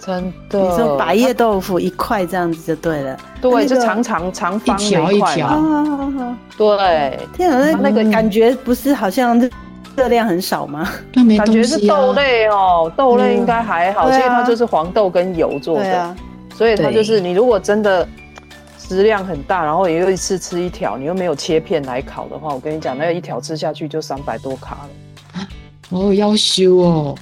Speaker 3: 真的。
Speaker 5: 你说百叶豆腐一块这样子就对了。
Speaker 3: 对，
Speaker 5: 那个
Speaker 3: 就长长长方的
Speaker 2: 一条一
Speaker 3: 块
Speaker 2: 条
Speaker 3: 嘛
Speaker 5: 啊，
Speaker 3: 对，
Speaker 5: 天啊，那
Speaker 3: 它那个
Speaker 5: 感觉不是好像热热量很少吗？
Speaker 2: 都没
Speaker 3: 感觉是。豆类哦，豆类应该还好，所以它就是黄豆跟油做的，所以它就是你如果真的食量很大，然后也又一次吃一条，你又没有切片来烤的话，我跟你讲，那个一条吃下去就三百多卡了。
Speaker 2: 哦，要修哦。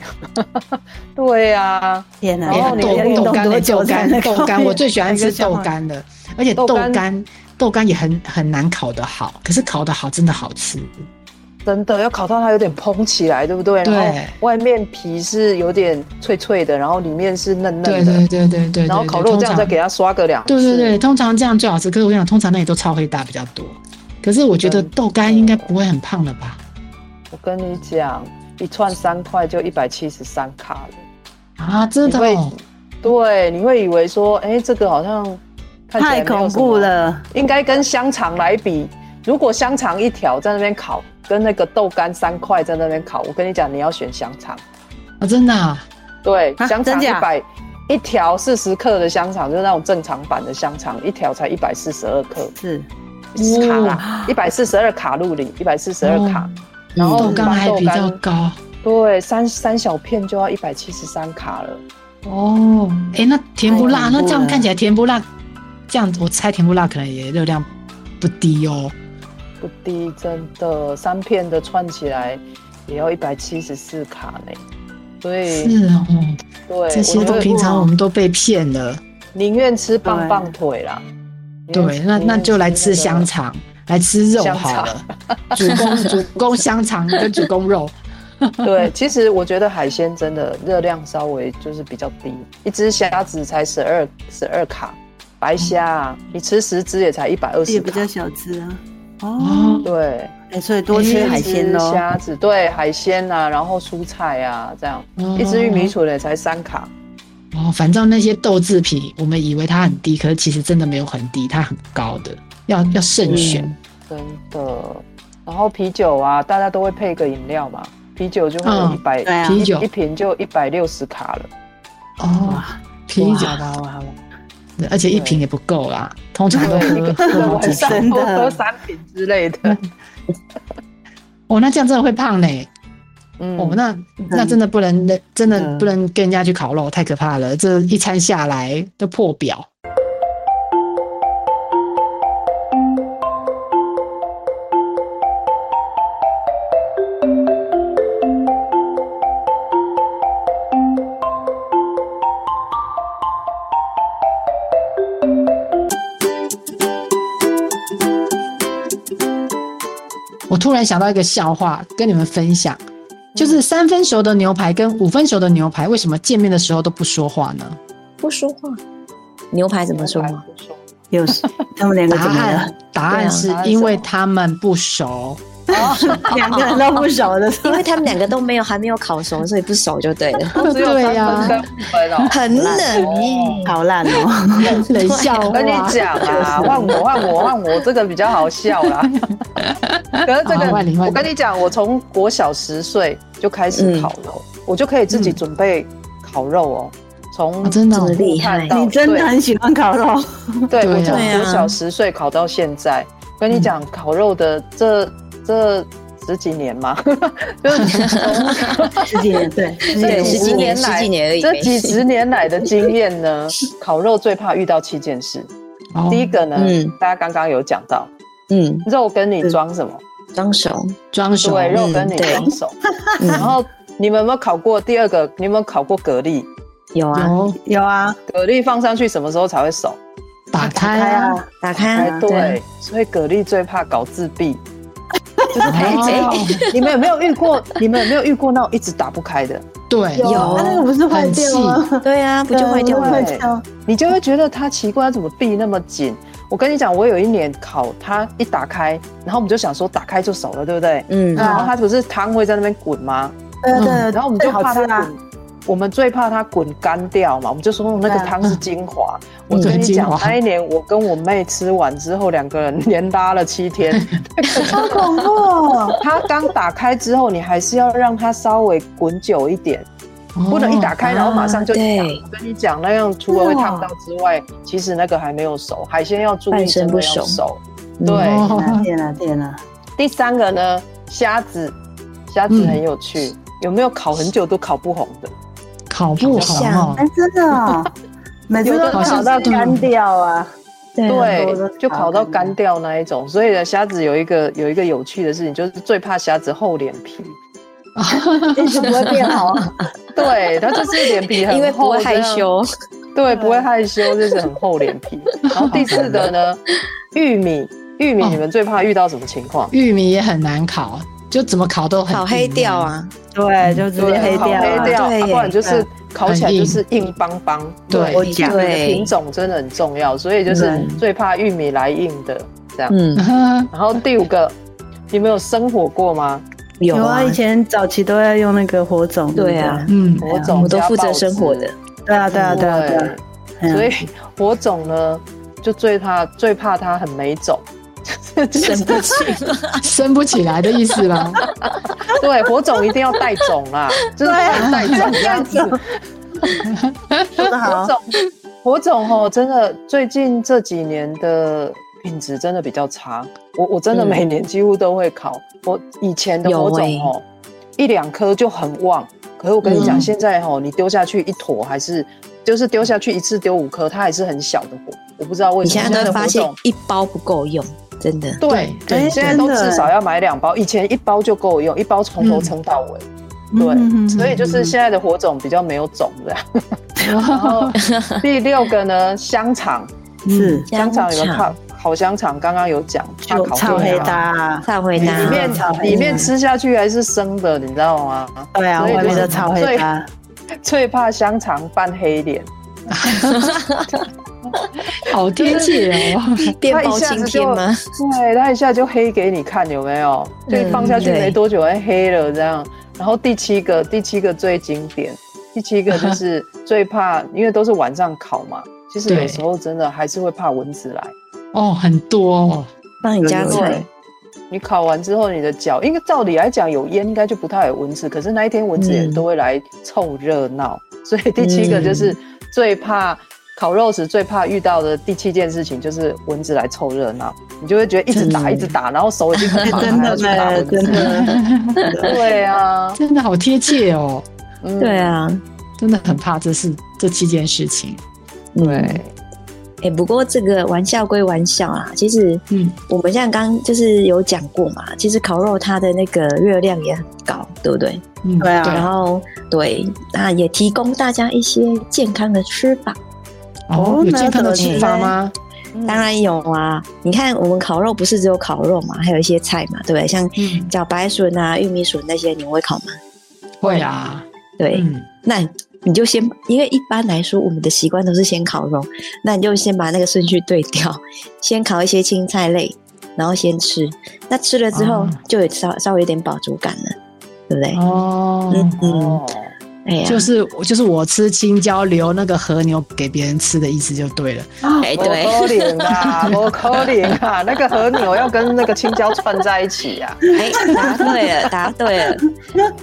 Speaker 3: 对呀、
Speaker 5: 天哪！
Speaker 3: 然后你
Speaker 2: 豆豆干豆干豆干，我最喜欢吃豆干的，而且豆
Speaker 3: 豆干
Speaker 2: 干豆干也很很难烤得好，可是烤得好真的好吃。
Speaker 3: 真的要烤到它有点蓬起来，对不对？
Speaker 2: 对
Speaker 3: 然后外面皮是有点脆脆的，然后里面是嫩嫩的。
Speaker 2: 对对对对对，
Speaker 3: 然后烤肉酱再。
Speaker 2: 通常
Speaker 3: 给它刷个两次。
Speaker 2: 对对对，通常这样最好吃。可是我跟你讲，通常那里都超会大比较多。可是我觉得豆干应该不会很胖了吧？
Speaker 3: 我跟你讲，一串三块就一百七十三卡了。
Speaker 2: 啊，真的、
Speaker 3: 对，你会以为说，哎，这个好像
Speaker 5: 太恐怖，了。
Speaker 3: 应该跟香肠来比，如果香肠一条在那边烤，跟那个豆干三块在那边烤，我跟你讲，你要选香肠。
Speaker 2: 啊，真的、啊，
Speaker 3: 对，
Speaker 5: 啊
Speaker 3: 香肠一百一条四十克的香肠，就是那种正常版的香肠，一条才一百四十二克
Speaker 5: 是，
Speaker 3: 卡啦，一百四十二卡路里，一百四十二卡。
Speaker 2: 哦
Speaker 3: 然后
Speaker 2: 豆干还比较高
Speaker 3: 对，三三小片就要一百七十三卡了。
Speaker 2: 哦。哎、那甜不辣？那这样看起来甜不辣，这样我猜甜不辣可能也热量不低哦。
Speaker 3: 不低，真的，三片的串起来也要一百七十四卡呢。所以，
Speaker 2: 是哦，
Speaker 3: 对，
Speaker 2: 这些都平常我们都被骗了。
Speaker 3: 宁愿吃棒棒腿啦。
Speaker 2: 对，那那就来吃香
Speaker 3: 肠。
Speaker 2: 来吃肉好了。主攻主攻香肠跟主攻肉，
Speaker 3: 对，其实我觉得海鲜真的热量稍微就是比较低，一只虾子才十二十二卡，白虾啊，你吃十只也才一百二十卡
Speaker 5: 也比较。小只啊。哦，
Speaker 2: 哦，
Speaker 3: 对，
Speaker 5: 哎，所以多吃海鲜
Speaker 3: 一只
Speaker 5: 喽。
Speaker 3: 虾子对海鲜啊，然后蔬菜啊，这样
Speaker 2: 哦
Speaker 3: 一只玉米笋也才三卡。
Speaker 2: 哦，反正那些豆制品，我们以为它很低，可是其实真的没有很低，它很高的，要要慎选。
Speaker 3: 真的。然后啤酒啊，大家都会配个饮料嘛，啤酒就会有
Speaker 2: 嗯
Speaker 3: 一百、
Speaker 2: 啤酒
Speaker 3: 一瓶就一百六十卡了。
Speaker 2: 哦，啤酒
Speaker 5: 好，吧，好吧，好吧。
Speaker 2: 对而且一瓶也不够啦，通常都喝
Speaker 3: 个
Speaker 2: 喝好几
Speaker 3: 晚上
Speaker 2: 瓶。
Speaker 3: 多喝三瓶之类的。
Speaker 2: 哦，那这样真的会胖嘞。
Speaker 3: 嗯，
Speaker 2: 哦，那那真的不能，真的
Speaker 5: 嗯
Speaker 2: 不能跟人家去烤肉，太可怕了。这一餐下来都破表。突然想到一个笑话，跟你们分享，就是三分熟的牛排跟五分熟的牛排，为什么见面的时候都不说话呢？
Speaker 4: 不说话，牛排怎么说话？
Speaker 5: 有他们两个
Speaker 2: 答
Speaker 5: 怎么了
Speaker 2: 案？答案是因为他们不熟。
Speaker 5: 两个人都不熟的，
Speaker 4: 因为他们两个都没有还没有烤熟，所以不熟就对了。
Speaker 3: 只有三
Speaker 2: 对呀。
Speaker 4: 很冷耶，
Speaker 5: 好烂哦。
Speaker 2: 冷笑
Speaker 3: 我跟你
Speaker 2: 话。
Speaker 3: 讲啊，换我换我换我，这个比较好笑啦。可是这个，我跟你讲，我从国小十岁就开始烤肉，我就可以自己准备烤肉哦。从
Speaker 2: 哦真的
Speaker 4: 厉害
Speaker 3: 到
Speaker 5: 你真的很喜欢烤肉，
Speaker 3: 对，我从国小十岁烤到现在。跟你讲，烤肉的这这十几年嘛，就是从
Speaker 5: 十几年，对，十 几
Speaker 4: 对，
Speaker 5: 年
Speaker 4: 十几年，十
Speaker 3: 来
Speaker 4: 几年而已。
Speaker 3: 这几十年来的经验呢，烤肉最怕遇到七件事。
Speaker 2: 哦
Speaker 3: 第一个呢，
Speaker 4: 嗯
Speaker 3: 大家刚刚有讲到，
Speaker 4: 嗯，
Speaker 3: 肉跟你装什么？
Speaker 4: 装熟，
Speaker 2: 装熟，
Speaker 3: 对，肉跟你装熟。
Speaker 4: 嗯
Speaker 3: 然后你们有没有烤过？第二个，你有没有烤过蛤蜊？
Speaker 4: 有啊，
Speaker 2: 有
Speaker 5: 有啊，
Speaker 3: 蛤蜊放上去什么时候才会熟？
Speaker 2: 打开
Speaker 5: 开
Speaker 2: 啊，
Speaker 5: 啊，
Speaker 4: 打开
Speaker 3: 哎，
Speaker 4: 啊，
Speaker 3: 对，所以蛤蜊最怕搞自闭。就是它一直
Speaker 2: 哦
Speaker 3: 你们有没有遇过？你们有没有遇过那种一直打不开的？
Speaker 2: 对，
Speaker 4: 有
Speaker 5: 它那个不是坏掉吗？
Speaker 4: 对啊，不就坏掉
Speaker 5: 对
Speaker 4: 了？
Speaker 3: 你就会觉得它奇怪，它怎么闭那么紧？我跟你讲，我有一年烤它一打开，然后我们就想说打开就熟了，对不对？
Speaker 4: 嗯，
Speaker 3: 然后它不是汤会在那边滚吗？
Speaker 5: 对啊对啊，
Speaker 3: 然后我们就怕它滚，我们最怕它滚干掉嘛，我们就说那个汤是精华。
Speaker 4: 嗯
Speaker 3: 我跟你讲那一年我跟我妹吃完之后，两个人连拉了七天。
Speaker 5: 好恐怖哦！
Speaker 3: 它刚打开之后，你还是要让它稍微滚久一点，不能一打开然后马上就。
Speaker 4: 对
Speaker 3: 我跟你讲，那样除了会烫到之外，其实那个还没有熟，海鲜要注意
Speaker 4: 半生
Speaker 3: 真的要
Speaker 4: 不熟
Speaker 3: 对，
Speaker 2: 哦
Speaker 5: 天哪天哪，
Speaker 3: 第三个呢，虾子，虾子很有趣，有没有烤很久都烤不红的？
Speaker 2: 烤不红
Speaker 4: 像
Speaker 2: 哦
Speaker 5: 哎，，真的哦，每次都烤到干掉啊！
Speaker 4: 对
Speaker 3: 就烤到干掉那一种。所以呢，虾子有一个有一个有趣的事情，就是最怕虾子厚脸皮。
Speaker 5: 一直不会变好啊。
Speaker 3: 对，它就是脸皮很厚，
Speaker 4: 因为不会害羞，
Speaker 3: 对，不会害羞，就是很厚脸皮。然后第四个呢，玉米，玉米
Speaker 2: 哦
Speaker 3: 你们最怕遇到什么情况？
Speaker 2: 玉米也很难烤，就怎么烤都很
Speaker 4: 烤黑
Speaker 2: 硬
Speaker 4: 掉。啊，
Speaker 5: 对，就直接黑
Speaker 3: 烤
Speaker 5: 掉啊。
Speaker 3: 黑掉，不然就是烤起来就是硬邦邦。
Speaker 2: 对
Speaker 5: 我讲
Speaker 3: 品种真的很重要，所以就是
Speaker 5: 嗯
Speaker 3: 最怕玉米来硬的这样。
Speaker 4: 嗯，
Speaker 3: 然后第五个，你们有生火过吗？
Speaker 4: 有
Speaker 5: 啊，以前早期都要用那个火种。
Speaker 4: 对啊，
Speaker 2: 嗯，
Speaker 3: 火种
Speaker 4: 我都负责生火的。
Speaker 5: 对啊，对啊，对啊，对啊。
Speaker 3: 所以火种呢，就最怕最怕它很没种，
Speaker 4: 生不起，
Speaker 2: 生不起来的意思啦？
Speaker 3: 对，火种一定要带种啦，就是带种这样子。火种，火种哦，真的最近这几年的品质真的比较差。我我真的每年几乎都会烤。我以前的火种哦，一两颗就很旺。可是我跟你讲，现在哦，你丢下去一坨，还是就是丢下去一次丢五颗，它还是很小的火。我不知道为什
Speaker 4: 么。你现在都发现一包不够用，真的。
Speaker 3: 对对，现在都至少要买两包，以前一包就够用，一包从头撑到尾。对，所以就是现在的火种比较没有种的。然后第六个呢，香肠。
Speaker 5: 是
Speaker 3: 香肠有个烤烤香肠，刚刚有讲，
Speaker 5: 炒黑搭，
Speaker 4: 炒黑搭，
Speaker 3: 里面里面吃下去还是生的，你知道吗？
Speaker 5: 对啊，外面的炒黑搭，
Speaker 3: 最怕香肠扮黑脸，
Speaker 2: 好贴切哦！
Speaker 4: 他一下子就
Speaker 3: 对，他一下就黑给你看，有没有？就放下去没多久，哎，黑了这样。然后第七个，第七个最经典。第七个就是最怕，因为都是晚上烤嘛。其实有时候真的还是会怕蚊子来。
Speaker 2: 哦，很多。
Speaker 4: 那你加菜，
Speaker 3: 你烤完之后，你的脚，应该照理来讲有烟，应该就不太有蚊子。可是那一天蚊子也都会来凑热闹。所以第七个就是最怕烤肉时最怕遇到的第七件事情，就是蚊子来凑热闹。你就会觉得一直打一直打，然后手已经很麻，
Speaker 5: 还
Speaker 3: 要去打蚊子。对啊，
Speaker 2: 真的好贴切哦。
Speaker 4: 对啊，
Speaker 2: 真的很怕，这是这七件事情。
Speaker 3: 对，
Speaker 4: 哎，不过这个玩笑归玩笑啊，其实，嗯，我们像刚就是有讲过嘛，其实烤肉它的那个热量也很高，对不对？
Speaker 5: 嗯，对啊。
Speaker 4: 然后，对，那也提供大家一些健康的吃法。
Speaker 2: 哦，有健康的吃法吗？
Speaker 4: 当然有啊！你看，我们烤肉不是只有烤肉嘛，还有一些菜嘛，对不对？像茭白笋啊、玉米笋那些，你会烤吗？
Speaker 2: 会啊。
Speaker 4: 对，那你就先，因为一般来说我们的习惯都是先烤肉，那你就先把那个顺序对调，先烤一些青菜类，然后先吃。那吃了之后，就有稍稍微有点饱足感了，对不对？
Speaker 2: 哦，嗯嗯。就是我就是我吃青椒留那个和牛给别人吃的意思就对了。
Speaker 4: 哎，对，
Speaker 3: 可怜啊，我可怜啊，那个和牛要跟那个青椒串在一起呀。
Speaker 4: 哎，答对了，答对了。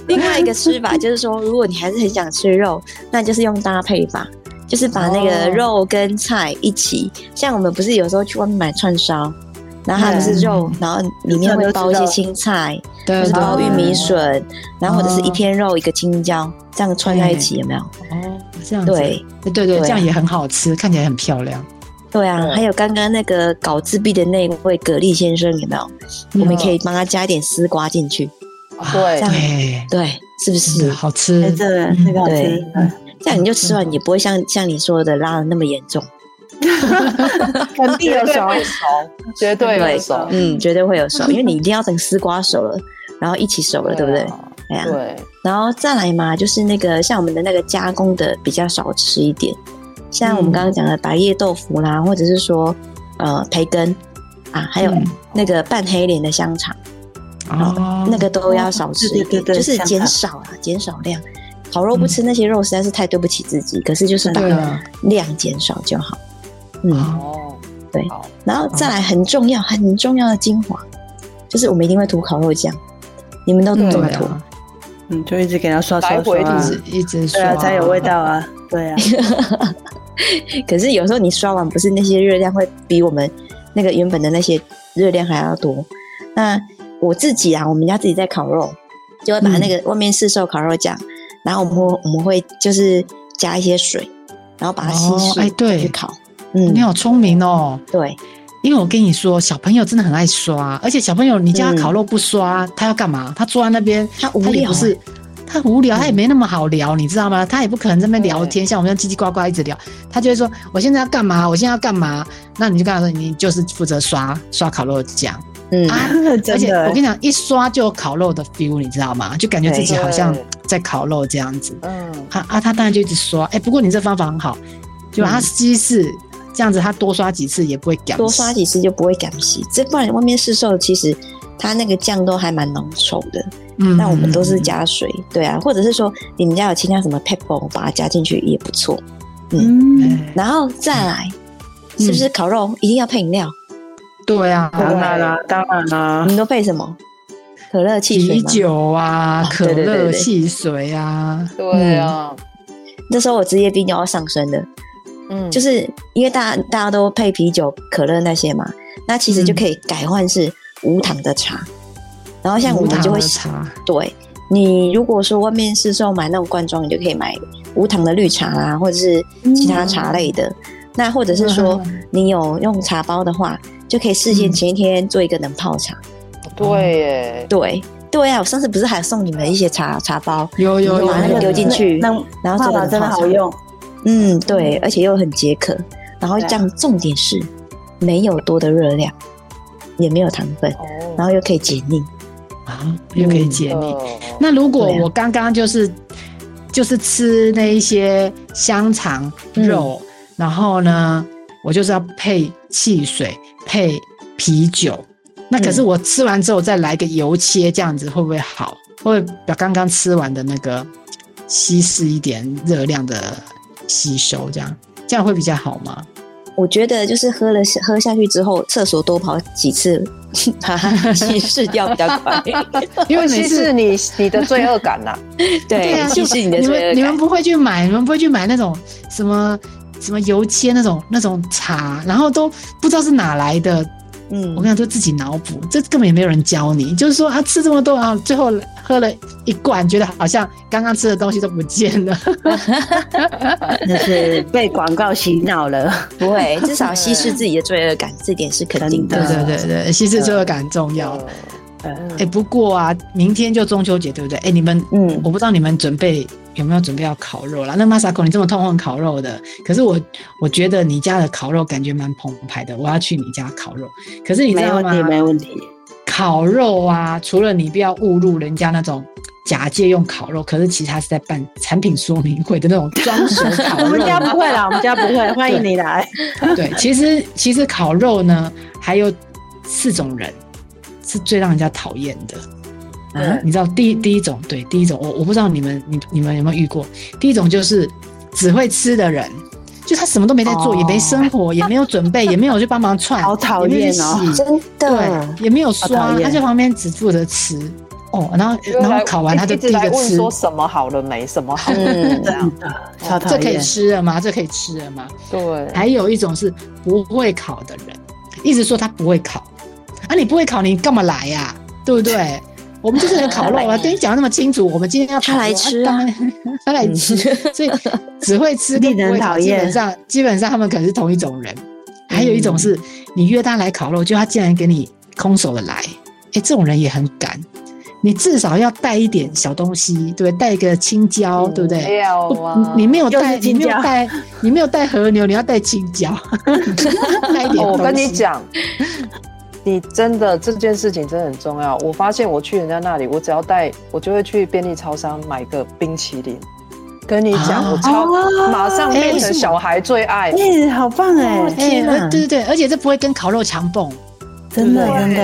Speaker 4: 另外一个吃法就是说，如果你还是很想吃肉，那就是用搭配法，就是把那个肉跟菜一起。像我们不是有时候去外面买串烧。然后它就是肉，然后里面会包一些青菜，或是包玉米笋，然后或者是一片肉一个青椒，这样串在一起，有没有？
Speaker 2: 哦，这样对，对对，这样也很好吃，看起来很漂亮。
Speaker 4: 对啊，还有刚刚那个搞自闭的那位蛤蜊先生，有没有？我们可以帮他加一点丝瓜进去。
Speaker 3: 对，
Speaker 4: 对，是不是
Speaker 2: 好吃？
Speaker 5: 这个那个好吃。
Speaker 4: 这样你就吃完也不会像像你说的拉的那么严重。
Speaker 3: 肯定有熟，绝对有熟，
Speaker 4: 嗯，绝对会有熟，因为你一定要等丝瓜熟了，然后一起熟了，对不对？
Speaker 3: 哎呀，对，
Speaker 4: 然后再来嘛，就是那个像我们的那个加工的比较少吃一点，像我们刚刚讲的白叶豆腐啦，或者是说呃培根啊，还有那个半黑脸的香肠，哦，那个都要少吃一点，就是减少啊，减少量。烤肉不吃那些肉实在是太对不起自己，可是就是把量减少就好。哦，对，然后再来很重要、很重要的精华，就是我们一定会涂烤肉酱。你们都怎么涂？
Speaker 5: 嗯，就一直给它刷刷刷，
Speaker 2: 一直一直刷
Speaker 5: 才有味道啊。对啊。
Speaker 4: 可是有时候你刷完，不是那些热量会比我们那个原本的那些热量还要多。那我自己啊，我们家自己在烤肉，就会把那个外面市售烤肉酱，然后我们会我们会就是加一些水，然后把它稀释，
Speaker 2: 哎，对，
Speaker 4: 去烤。
Speaker 2: 嗯，你好聪明哦。
Speaker 4: 对，
Speaker 2: 因为我跟你说，小朋友真的很爱刷，而且小朋友你家烤肉不刷，他要干嘛？他坐在那边，
Speaker 4: 他无聊，
Speaker 2: 不是他无聊，他也没那么好聊，你知道吗？他也不可能在那边聊天，像我们这样叽叽呱呱一直聊。他就会说：“我现在要干嘛？我现在要干嘛？”那你就跟他说：“你就是负责刷刷烤肉酱。”
Speaker 4: 嗯
Speaker 2: 啊，而且我跟你讲，一刷就有烤肉的 feel，你知道吗？就感觉自己好像在烤肉这样子。嗯，啊啊，他当然就一直刷。哎，不过你这方法很好，就把它稀释。这样子，他多刷几次也不会干。
Speaker 4: 多刷几次就不会干洗。这不然外面市售其实它那个酱都还蛮浓稠的。
Speaker 2: 嗯
Speaker 4: 那我们都是加水，对啊，或者是说你们家有其他什么 pepper，把它加进去也不错。
Speaker 5: 嗯，
Speaker 2: 哎
Speaker 4: 然后再来，
Speaker 2: 嗯
Speaker 4: 是不是烤肉一定要配饮料？
Speaker 2: 对啊，
Speaker 5: 当然啦，当然啦
Speaker 4: 你，们都配什么？可乐、汽水？
Speaker 2: 啤酒啊，
Speaker 4: 哦
Speaker 2: 可乐、汽水啊，
Speaker 3: 对啊，
Speaker 4: 那时候我职业病就要上升了，
Speaker 3: 嗯，
Speaker 4: 就是因为大家大家都配啤酒、可乐那些嘛，那其实就可以改换是无糖的茶。然后像我
Speaker 2: 无糖
Speaker 4: 们就会
Speaker 2: 的茶，
Speaker 4: 对你如果说外面市售买那种罐装，你就可以买无糖的绿茶啦，或者是其他茶类的。那或者是说你有用茶包的话，就可以事先前一天做一个冷泡茶。
Speaker 3: 对耶，
Speaker 4: 对对啊，我上次不是还送你们一些茶茶包，
Speaker 2: 有有有
Speaker 4: 把那个丢进去
Speaker 5: 那
Speaker 4: 然后做个
Speaker 5: 泡法真的。好用，
Speaker 4: 嗯，对，而且又很解渴，然后这样重点是没有多的热量，也没有糖分，
Speaker 3: 哦，
Speaker 4: 然后又可以解腻。
Speaker 2: 啊，又可以解腻。
Speaker 3: 哦
Speaker 2: 那如果我刚刚就是就是吃那一些香肠
Speaker 4: 嗯
Speaker 2: 肉，然后呢，我就是要配汽水配啤酒。那可是
Speaker 4: 嗯
Speaker 2: 我吃完之后再来个油切，这样子会不会好？会把刚刚吃完的那个稀释一点热量的吸收？这样这样会比较好吗？
Speaker 4: 我觉得就是喝了喝下去之后，厕所多跑几次，把 它稀释掉比较快。
Speaker 2: 因为每
Speaker 3: 稀释
Speaker 2: 次
Speaker 3: 你你的罪恶感 呐，
Speaker 4: 对，
Speaker 2: 啊，就
Speaker 4: 稀释你的罪恶感。
Speaker 2: 们你们不会去买，你们不会去买那种什么什么油切那种那种茶，然后都不知道是哪来的。
Speaker 4: 嗯
Speaker 2: 我跟你讲，都自己脑补，这根本也没有人教你。就是说啊，吃这么多啊，最后喝了一罐，觉得好像刚刚吃的东西都不见了。
Speaker 5: 那是被广告洗脑了。
Speaker 4: 不会，至少稀释自己的罪恶感，这点是肯定
Speaker 2: 对
Speaker 4: 的。
Speaker 2: 对对对，稀释罪恶感很重要。
Speaker 5: 嗯
Speaker 2: 哎、不过啊，明天就中秋节，对不对？哎、你们，
Speaker 4: 嗯
Speaker 2: 我不知道你们准备有没有准备要烤肉啦？那 Masako，你这么痛恨烤肉的，可是我我觉得你家的烤肉感觉蛮澎湃的，我要去你家烤肉。可是你知道吗？
Speaker 5: 没问题，没问题。
Speaker 2: 烤肉啊，除了你不要误入人家那种假借用烤肉，可是其实他是在办产品说明会的那种 装熟烤肉。
Speaker 5: 我们家不会啦，我们家不会，欢迎你来。
Speaker 2: 对，其实其实烤肉呢，还有四种人是最让人家讨厌的。
Speaker 4: 啊，
Speaker 2: 你知道第一第一种，对，第一种我我不知道你们你你们有没有遇过？第一种就是只会吃的人，就他什么都没在做，
Speaker 5: 哦
Speaker 2: 也没生活，也没有准备，也没有去帮忙串，
Speaker 5: 好讨
Speaker 2: 也没有去
Speaker 5: 厌哦
Speaker 2: 洗
Speaker 4: 真的
Speaker 2: 对，也没有
Speaker 5: 好
Speaker 2: 刷，他在旁边只负责吃。哦，然后然后烤完他就第一个吃，
Speaker 3: 问说什么好了没，什么好了这样，
Speaker 5: 的
Speaker 2: 这可以。吃了吗？这可以吃了吗？
Speaker 3: 对，
Speaker 2: 还有一种是不会烤的人，一直说他不会烤，啊，你不会烤，你干嘛来呀、对不对？我们就是来烤肉啊，跟你讲得那么清楚，我们今天要
Speaker 4: 他来吃啊。
Speaker 2: 当然 他来吃，所以只会吃跟不会烤，
Speaker 5: 令人讨厌。
Speaker 2: 基本上基本上他们可能是同一种人。还有一种是你约他来烤肉，就他竟然给你空手的来，哎，这种人也很敢。你至少要带一点小东西，对不对？带一个青椒，对不对？
Speaker 3: 没
Speaker 2: 有
Speaker 3: 啊，
Speaker 2: 你没有带，你没有带，你没有带和牛，你要带青椒，带一点、
Speaker 3: 哦我跟你，讲，你真的这件事情真的很重要。我发现我去人家那里，我只要带，我就会去便利超商买个冰淇淋。跟你讲，
Speaker 2: 啊？
Speaker 3: 我超
Speaker 5: 哦。
Speaker 3: 马上变
Speaker 2: 哎
Speaker 3: 成小孩最爱。
Speaker 5: 哎，好棒哎
Speaker 4: 哦！
Speaker 2: 哎、
Speaker 4: 天哪。
Speaker 2: 呃对对对，而且这不会跟烤肉强蹦，
Speaker 5: 真的真的，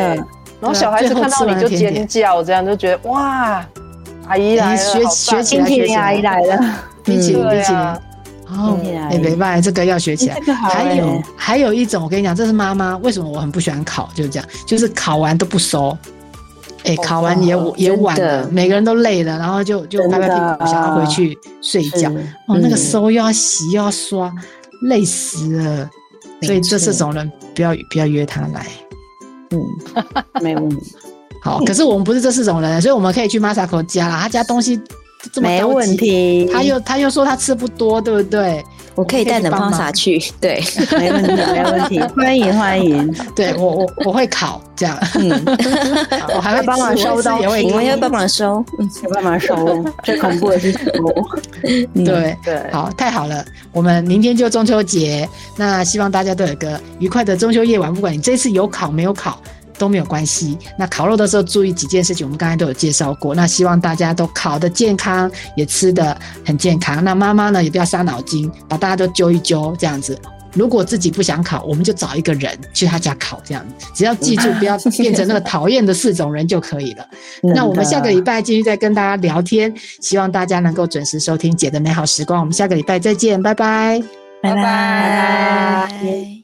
Speaker 3: 然后小孩子看到你就尖叫，这样就觉得哇，阿姨来了，
Speaker 2: 哎学学起来
Speaker 5: 冰淇淋阿姨来了，
Speaker 2: 冰淇淋，冰淇淋。
Speaker 3: 啊，
Speaker 2: 哦哎，
Speaker 5: 姨
Speaker 2: 没办法，这个要学起来。
Speaker 5: 这个好
Speaker 2: 还有
Speaker 5: 哎
Speaker 2: 还有一种，我跟你讲，这是妈妈为什么我很不喜欢考，就是这样，就是考完都不收。哎，
Speaker 3: 哦
Speaker 2: 烤完也
Speaker 3: 哦
Speaker 2: 也晚了，每个人都累了，然后就就拍拍屁股想要回去睡觉。哦，那个
Speaker 4: 嗯
Speaker 2: 收又要洗又要刷，累死了。所以这
Speaker 4: 没错
Speaker 2: 这种人不要不要约他来。
Speaker 4: 嗯，
Speaker 5: 没问题，
Speaker 2: 好，可是我们不是这四种人，所以我们可以去 Masako 家啦。他家东西这么
Speaker 5: 没问，题。
Speaker 2: 他又他又说他吃不多，对不对？
Speaker 4: 我可以带冷泡茶去，对，
Speaker 5: 没问题，没问题，欢迎欢迎。
Speaker 2: 对我我我会烤这样，
Speaker 4: 嗯，
Speaker 2: 我还会
Speaker 5: 帮忙收东西
Speaker 2: 也会
Speaker 4: 我们会帮忙收，嗯
Speaker 5: 有办法收，最恐怖的是收。
Speaker 4: 嗯，
Speaker 2: 对。
Speaker 3: 对，
Speaker 2: 好，太好了！我们明天就中秋节，那希望大家都有个愉快的中秋夜晚。不管你这次有烤没有烤都没有关系。那烤肉的时候注意几件事情，我们刚才都有介绍过。那希望大家都烤的健康，也吃的很健康。那妈妈呢也不要伤脑筋，把大家都揪一揪，这样子如果自己不想烤，我们就找一个人去他家烤，这样子。只要记住不要变成那个讨厌的四种人就可以了。那我们下个礼拜继续再跟大家聊天，希望大家能够准时收听姐的美好时光。我们下个礼拜再见，拜拜，
Speaker 4: 拜拜。